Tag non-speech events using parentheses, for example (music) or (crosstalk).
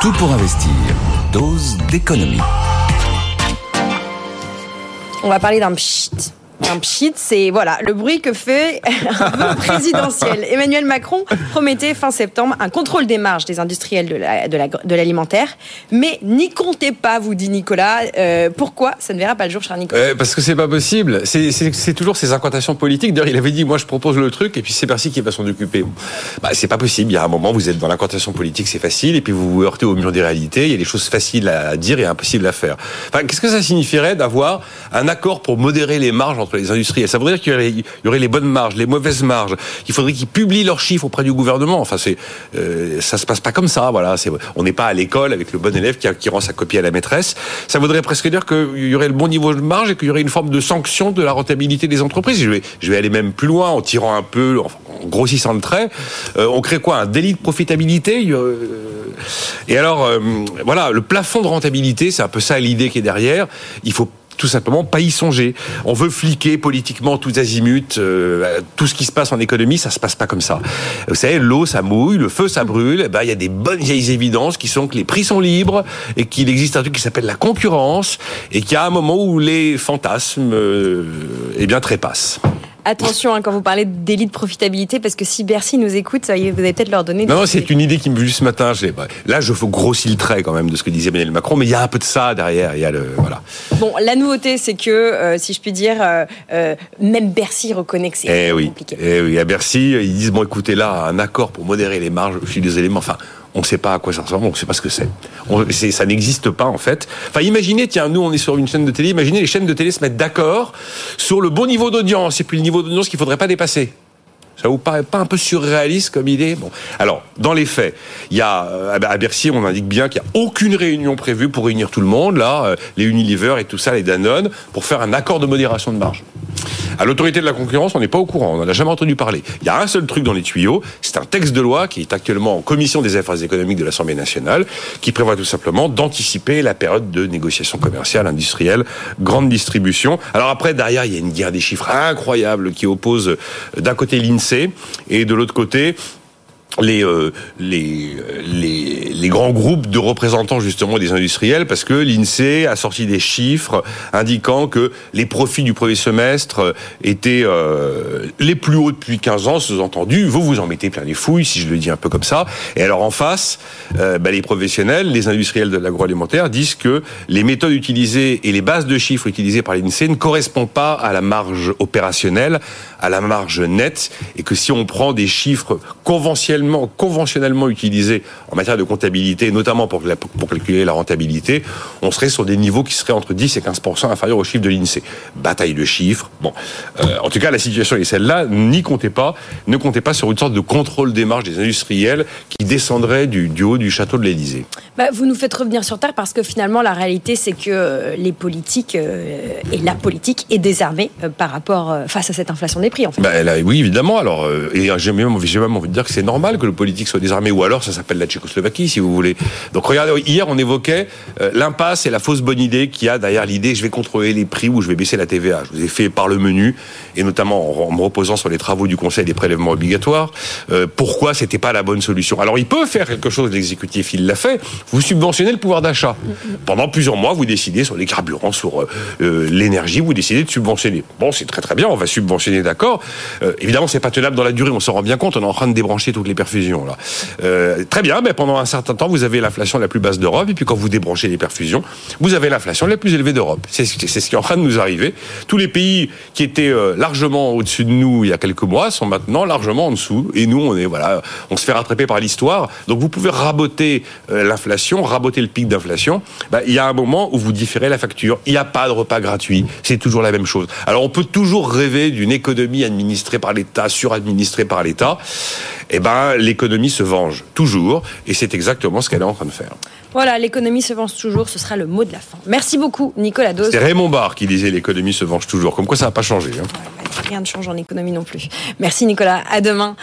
Tout pour investir. Dose d'économie. On va parler d'un pchit. Un pchit, c'est voilà le bruit que fait un vœu (laughs) présidentiel. Emmanuel Macron promettait fin septembre un contrôle des marges des industriels de l'alimentaire, la, de mais n'y comptez pas, vous dit Nicolas. Euh, pourquoi ça ne verra pas le jour, cher Nicolas? Euh, Parce que c'est pas possible. C'est toujours ces incantations politiques. D'ailleurs, il avait dit moi je propose le truc et puis c'est Bercy qui va s'en occuper. Bah, c'est pas possible. Il y a un moment vous êtes dans l'incantation politique, c'est facile et puis vous vous heurtez au mur des réalités. Il y a des choses faciles à dire et impossibles à faire. Enfin, qu'est-ce que ça signifierait d'avoir un accord pour modérer les marges entre les industriels. Ça voudrait dire qu'il y, aurait les bonnes marges, les mauvaises marges. Il faudrait qu'ils publient leurs chiffres auprès du gouvernement. Enfin, c'est euh, ça se passe pas comme ça. Voilà, on n'est pas à l'école avec le bon élève qui, rend sa copie à la maîtresse. Ça voudrait presque dire qu'il y aurait le bon niveau de marge et qu'il y aurait une forme de sanction de la rentabilité des entreprises. Je vais, je vais aller même plus loin en tirant un peu, en grossissant le trait. Euh, on crée quoi? Un délit de profitabilité? Euh, Et alors, voilà, le plafond de rentabilité, c'est un peu ça l'idée qui est derrière. Il faut tout simplement pas y songer. On veut fliquer politiquement tous azimuts, euh, tout ce qui se passe en économie, ça se passe pas comme ça. Vous savez, l'eau ça mouille, le feu ça brûle, eh ben, il y a des bonnes vieilles évidences qui sont que les prix sont libres et qu'il existe un truc qui s'appelle la concurrence et qu'il y a un moment où les fantasmes euh, eh bien trépassent. Attention hein, quand vous parlez délit de profitabilité, parce que si Bercy nous écoute, vous allez peut-être leur donner. Non, non c'est une idée qui me vient ce matin. Là, je grossis le trait quand même de ce que disait Emmanuel Macron, mais il y a un peu de ça derrière. Il y a le voilà. Bon, la nouveauté, c'est que, euh, si je puis dire, euh, euh, même Bercy reconnaît que c'est eh oui. compliqué. Eh oui, à Bercy, ils disent bon, écoutez, là, un accord pour modérer les marges. Je suis désolé, mais enfin on ne sait pas à quoi ça ressemble, on ne sait pas ce que c'est. Ça n'existe pas en fait. Enfin, imaginez, tiens, nous on est sur une chaîne de télé, imaginez les chaînes de télé se mettent d'accord sur le bon niveau d'audience et puis le niveau d'audience qu'il ne faudrait pas dépasser. Ça vous paraît pas un peu surréaliste comme idée? Bon, alors dans les faits, il y a euh, à Bercy, on indique bien qu'il n'y a aucune réunion prévue pour réunir tout le monde là, euh, les Unilever et tout ça, les Danone, pour faire un accord de modération de marge. À l'autorité de la concurrence, on n'est pas au courant, on n'en a jamais entendu parler. Il y a un seul truc dans les tuyaux, c'est un texte de loi qui est actuellement en commission des affaires économiques de l'Assemblée nationale, qui prévoit tout simplement d'anticiper la période de négociation commerciale, industrielle, grande distribution. Alors après, derrière, il y a une guerre des chiffres incroyable qui oppose euh, d'un côté l'INSEE et de l'autre côté les, euh, les, les, les, grands groupes de représentants justement des industriels parce que l'INSEE a sorti des chiffres indiquant que les profits du premier semestre étaient euh, les plus hauts depuis 15 ans, sous-entendu, vous vous en mettez plein les fouilles, si je le dis un peu comme ça. Et alors en face, euh, bah, les professionnels, les industriels de l'agroalimentaire disent que les méthodes utilisées et les bases de chiffres utilisées par l'INSEE ne correspondent pas à la marge opérationnelle, à la marge nette, et que si on prend des chiffres conventionnels conventionnellement utilisé en matière de comptabilité, notamment pour, pour calculer la rentabilité, on serait sur des niveaux qui seraient entre 10 et 15 inférieurs au chiffre de l'INSEE. Bataille de chiffres. Bon, euh, en tout cas, la situation est celle-là. N'y comptez pas, ne comptez pas sur une sorte de contrôle des marges des industriels qui descendrait du, haut du château de l'Élysée. Bah, vous nous faites revenir sur terre parce que finalement, la réalité, c'est que euh, les politiques euh, et la politique est désarmée par rapport face à cette inflation des Bah, oui, évidemment. Alors, et j'ai même, envie de dire que c'est normal que le politique soit désarmé, ou alors ça s'appelle la Tchécoslovaquie, si vous voulez. Donc regardez, hier on évoquait euh, l'impasse et la fausse bonne idée qu'il y a derrière l'idée je vais contrôler les prix ou je vais baisser la TVA. Je vous ai fait par le menu, et notamment en, me reposant sur les travaux du Conseil des prélèvements obligatoires, euh, pourquoi c'était pas la bonne solution. Alors il peut faire quelque chose, l'exécutif il l'a fait, vous subventionnez le pouvoir d'achat. Pendant plusieurs mois, vous décidez sur les carburants, sur euh, l'énergie, vous décidez de subventionner. Bon, c'est très très bien, on va subventionner, d'accord. Évidemment, c'est pas tenable dans la durée, on s'en rend bien compte, on est en train de débrancher toutes les perfusions. Là. Euh, très bien, mais pendant un certain temps, vous avez l'inflation la plus basse d'Europe, et puis quand vous débranchez les perfusions, vous avez l'inflation la plus élevée d'Europe. C'est ce qui est en train de nous arriver. Tous les pays qui étaient euh, largement au-dessus de nous il y a quelques mois sont maintenant largement en dessous, et nous, on est voilà, on se fait rattraper par l'histoire. Donc vous pouvez raboter euh, l'inflation, raboter le pic d'inflation. Bah, il y a un moment où vous différez la facture. Il n'y a pas de repas gratuit. C'est toujours la même chose. Alors on peut toujours rêver d'une économie administrée par l'État, suradministrée par l'État eh ben, l'économie se venge toujours, et c'est exactement ce qu'elle est en train de faire. Voilà, l'économie se venge toujours, ce sera le mot de la fin. Merci beaucoup, Nicolas Dose. C'est Raymond Barre qui disait l'économie se venge toujours, comme quoi ça n'a pas changé. Hein. rien ne change en économie non plus. Merci Nicolas, à demain.